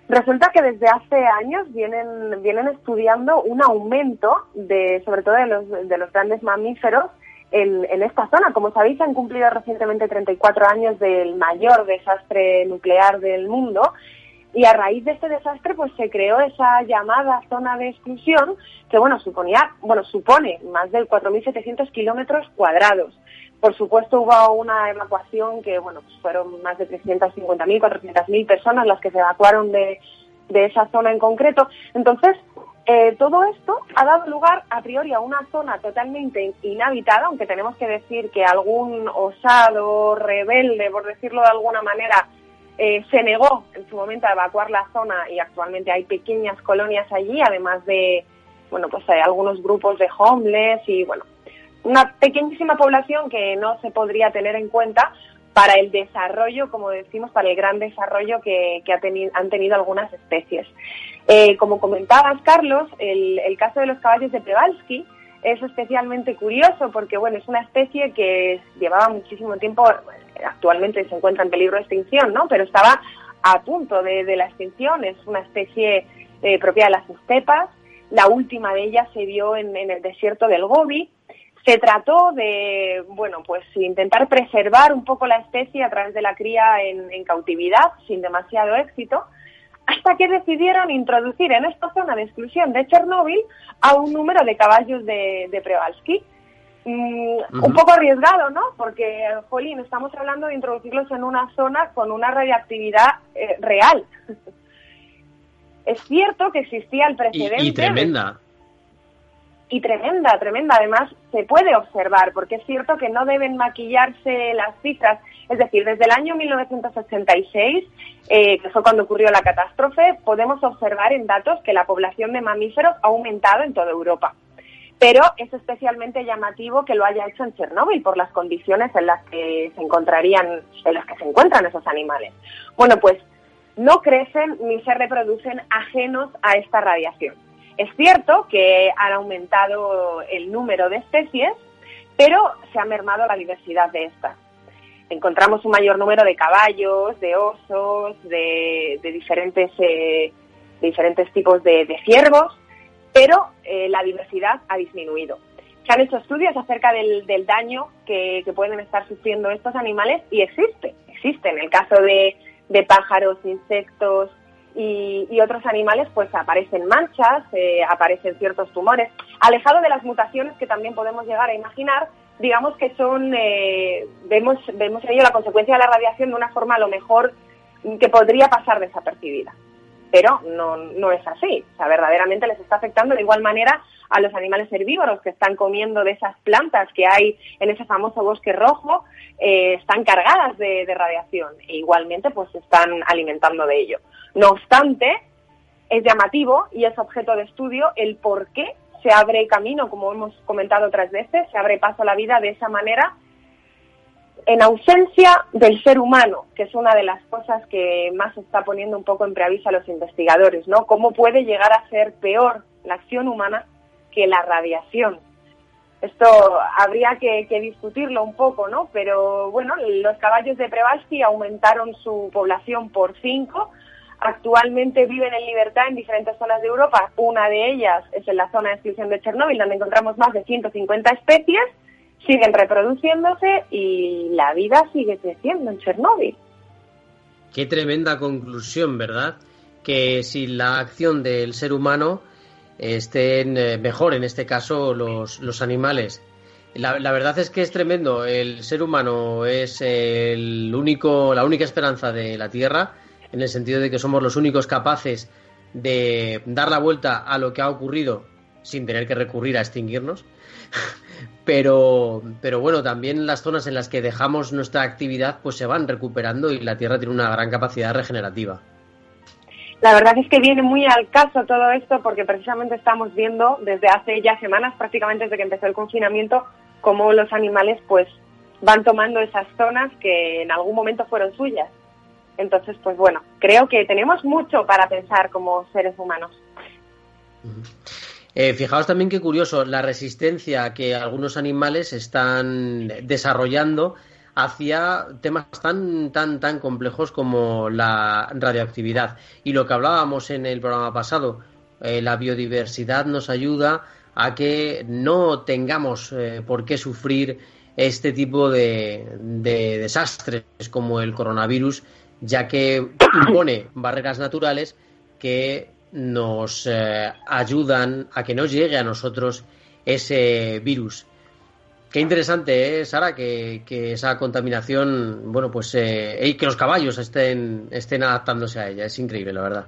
resulta que desde hace años vienen, vienen estudiando un aumento de, sobre todo de los, de los grandes mamíferos en, en, esta zona. Como sabéis, han cumplido recientemente 34 años del mayor desastre nuclear del mundo y a raíz de este desastre pues se creó esa llamada zona de exclusión que bueno suponía bueno supone más de 4.700 kilómetros cuadrados por supuesto hubo una evacuación que bueno pues fueron más de 350.000 400.000 personas las que se evacuaron de, de esa zona en concreto. Entonces eh, todo esto ha dado lugar a priori a una zona totalmente inhabitada, aunque tenemos que decir que algún osado, rebelde, por decirlo de alguna manera, eh, se negó en su momento a evacuar la zona y actualmente hay pequeñas colonias allí, además de, bueno, pues hay algunos grupos de homeless y, bueno, una pequeñísima población que no se podría tener en cuenta para el desarrollo, como decimos, para el gran desarrollo que, ha han tenido algunas especies. Eh, como comentabas, Carlos, el, caso de los caballos de Przewalski es especialmente curioso porque, bueno, es una especie que llevaba muchísimo tiempo actualmente se encuentra en peligro de extinción, ¿no? Pero estaba a punto de, la extinción, es una especie eh, propia de las estepas, la última de ellas se vio en, el desierto del Gobi, se trató de, bueno, pues intentar preservar un poco la especie a través de la cría en, cautividad, sin demasiado éxito, hasta que decidieron introducir en esta zona de exclusión de Chernóbil a un número de caballos de, de Przewalski. Mm, un poco arriesgado, ¿no? Porque, jolín, estamos hablando de introducirlos en una zona con una radiactividad eh, real. es cierto que existía el precedente. Y, tremenda. Y tremenda, tremenda. Además, se puede observar, porque es cierto que no deben maquillarse las cifras. Es decir, desde el año 1986, eh, que fue cuando ocurrió la catástrofe, podemos observar en datos que la población de mamíferos ha aumentado en toda Europa pero es especialmente llamativo que lo haya hecho en Chernóbil por las condiciones en las que se encontrarían, en las que se encuentran esos animales. Bueno, pues no crecen ni se reproducen ajenos a esta radiación. Es cierto que han aumentado el número de especies, pero se ha mermado la diversidad de estas. Encontramos un mayor número de caballos, de osos, de, diferentes eh, diferentes tipos de, ciervos, pero eh, la diversidad ha disminuido. Se han hecho estudios acerca del, daño que, pueden estar sufriendo estos animales y existe, existe. En el caso de, pájaros, insectos y, otros animales, pues aparecen manchas, eh, aparecen ciertos tumores. Alejado de las mutaciones que también podemos llegar a imaginar, digamos que son, eh, vemos, vemos en ello la consecuencia de la radiación de una forma a lo mejor que podría pasar desapercibida. Pero no, no es así. O sea, verdaderamente les está afectando de igual manera a los animales herbívoros que están comiendo de esas plantas que hay en ese famoso bosque rojo, eh, están cargadas de, de radiación e igualmente pues se están alimentando de ello. No obstante, es llamativo y es objeto de estudio el por qué se abre camino, como hemos comentado otras veces, se abre paso a la vida de esa manera en ausencia del ser humano, que es una de las cosas que más está poniendo un poco en preaviso a los investigadores, ¿no? ¿Cómo puede llegar a ser peor la acción humana que la radiación? Esto habría que, discutirlo un poco, ¿no? Pero bueno, los caballos de Prevalsky aumentaron su población por cinco, actualmente viven en libertad en diferentes zonas de Europa. Una de ellas es en la zona de exclusión de Chernóbil, donde encontramos más de 150 especies, siguen reproduciéndose y la vida sigue creciendo en Chernóbil. Qué tremenda conclusión, ¿verdad? Que si la acción del ser humano estén eh, mejor, en este caso, los, los animales. La, la, verdad es que es tremendo. El ser humano es el único, la única esperanza de la Tierra en el sentido de que somos los únicos capaces de dar la vuelta a lo que ha ocurrido sin tener que recurrir a extinguirnos. pero, pero bueno, también las zonas en las que dejamos nuestra actividad pues se van recuperando y la Tierra tiene una gran capacidad regenerativa. La verdad es que viene muy al caso todo esto porque precisamente estamos viendo desde hace ya semanas, prácticamente desde que empezó el confinamiento, cómo los animales pues van tomando esas zonas que en algún momento fueron suyas entonces, pues bueno, creo que tenemos mucho para pensar como seres humanos. Eh, fijaos también qué curioso la resistencia que algunos animales están desarrollando hacia temas tan tan tan complejos como la radioactividad y lo que hablábamos en el programa pasado eh, la biodiversidad nos ayuda a que no tengamos eh, por qué sufrir este tipo de desastres como el coronavirus ya que impone barreras naturales que nos eh, ayudan a que no llegue a nosotros ese virus. Qué interesante, ¿eh, Sara, que, esa contaminación, bueno, pues, eh, y que los caballos estén, estén adaptándose a ella. Es increíble, la verdad.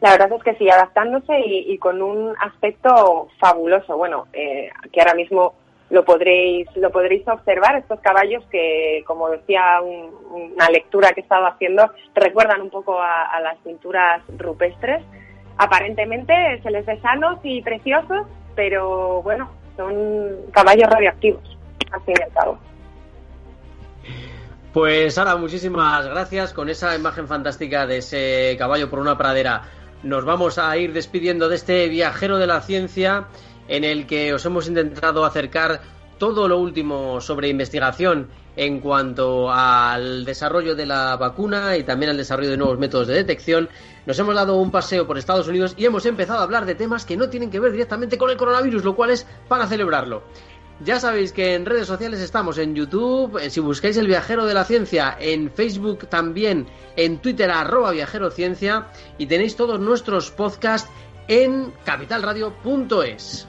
La verdad es que sí, adaptándose y, con un aspecto fabuloso. Bueno, eh, que ahora mismo lo podréis, lo podréis observar, estos caballos que, como decía una lectura que he estado haciendo, recuerdan un poco a, las pinturas rupestres. Aparentemente se les ve sanos y preciosos, pero bueno, son caballos radioactivos, al fin y al cabo. Pues Sara, muchísimas gracias con esa imagen fantástica de ese caballo por una pradera. Nos vamos a ir despidiendo de este viajero de la ciencia en el que os hemos intentado acercar todo lo último sobre investigación en cuanto al desarrollo de la vacuna y también al desarrollo de nuevos métodos de detección. Nos hemos dado un paseo por Estados Unidos y hemos empezado a hablar de temas que no tienen que ver directamente con el coronavirus, lo cual es para celebrarlo. Ya sabéis que en redes sociales estamos en YouTube, eh, si buscáis el viajero de la ciencia, en Facebook también, en Twitter arroba viajero ciencia y tenéis todos nuestros podcasts en capitalradio.es.